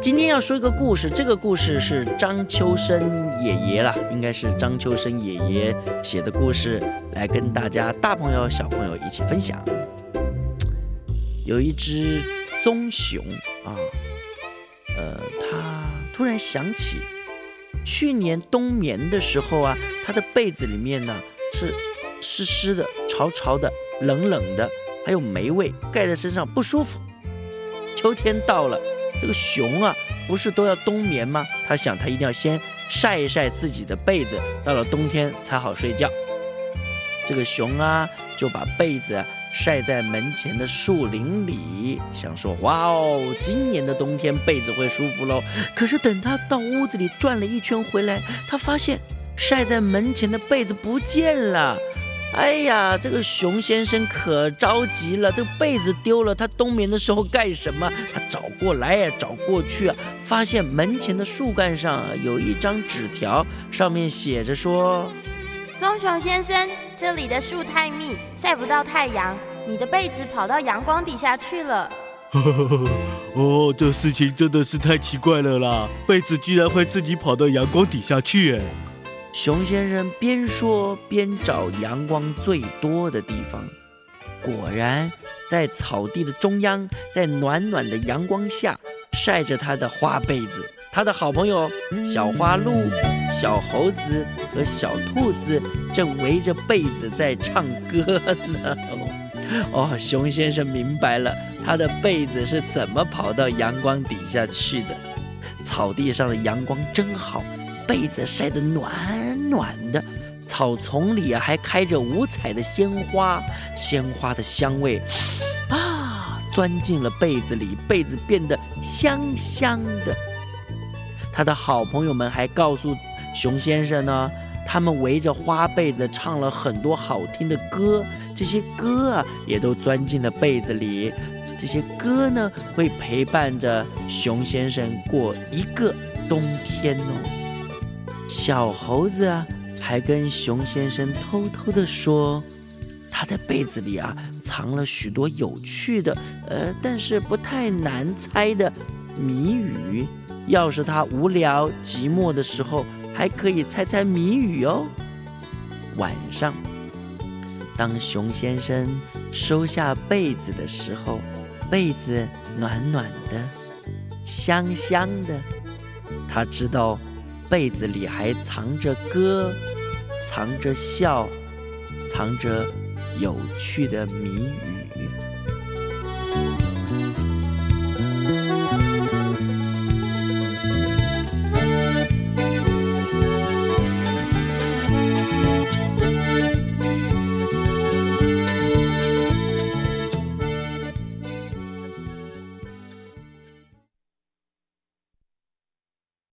今天要说一个故事，这个故事是张秋生爷爷啦，应该是张秋生爷爷写的故事，来跟大家大朋友小朋友一起分享。有一只棕熊啊，呃，它突然想起去年冬眠的时候啊，它的被子里面呢是湿湿的、潮潮的、冷冷的，还有霉味，盖在身上不舒服。秋天到了。这个熊啊，不是都要冬眠吗？他想，他一定要先晒一晒自己的被子，到了冬天才好睡觉。这个熊啊，就把被子晒在门前的树林里，想说：哇哦，今年的冬天被子会舒服喽。可是等他到屋子里转了一圈回来，他发现晒在门前的被子不见了。哎呀，这个熊先生可着急了，这个被子丢了，他冬眠的时候干什么？他找过来呀，找过去啊，发现门前的树干上有一张纸条，上面写着说：“棕熊先生，这里的树太密，晒不到太阳，你的被子跑到阳光底下去了。”哦，这事情真的是太奇怪了啦，被子居然会自己跑到阳光底下去，哎。熊先生边说边找阳光最多的地方，果然在草地的中央，在暖暖的阳光下晒着他的花被子。他的好朋友小花鹿、小猴子和小兔子正围着被子在唱歌呢。哦，熊先生明白了，他的被子是怎么跑到阳光底下去的。草地上的阳光真好。被子晒得暖暖的，草丛里啊还开着五彩的鲜花，鲜花的香味啊钻进了被子里，被子变得香香的。他的好朋友们还告诉熊先生呢，他们围着花被子唱了很多好听的歌，这些歌啊也都钻进了被子里，这些歌呢会陪伴着熊先生过一个冬天哦。小猴子啊，还跟熊先生偷偷的说，他在被子里啊藏了许多有趣的，呃，但是不太难猜的谜语。要是他无聊寂寞的时候，还可以猜猜谜语哦。晚上，当熊先生收下被子的时候，被子暖暖的，香香的，他知道。被子里还藏着歌，藏着笑，藏着有趣的谜语。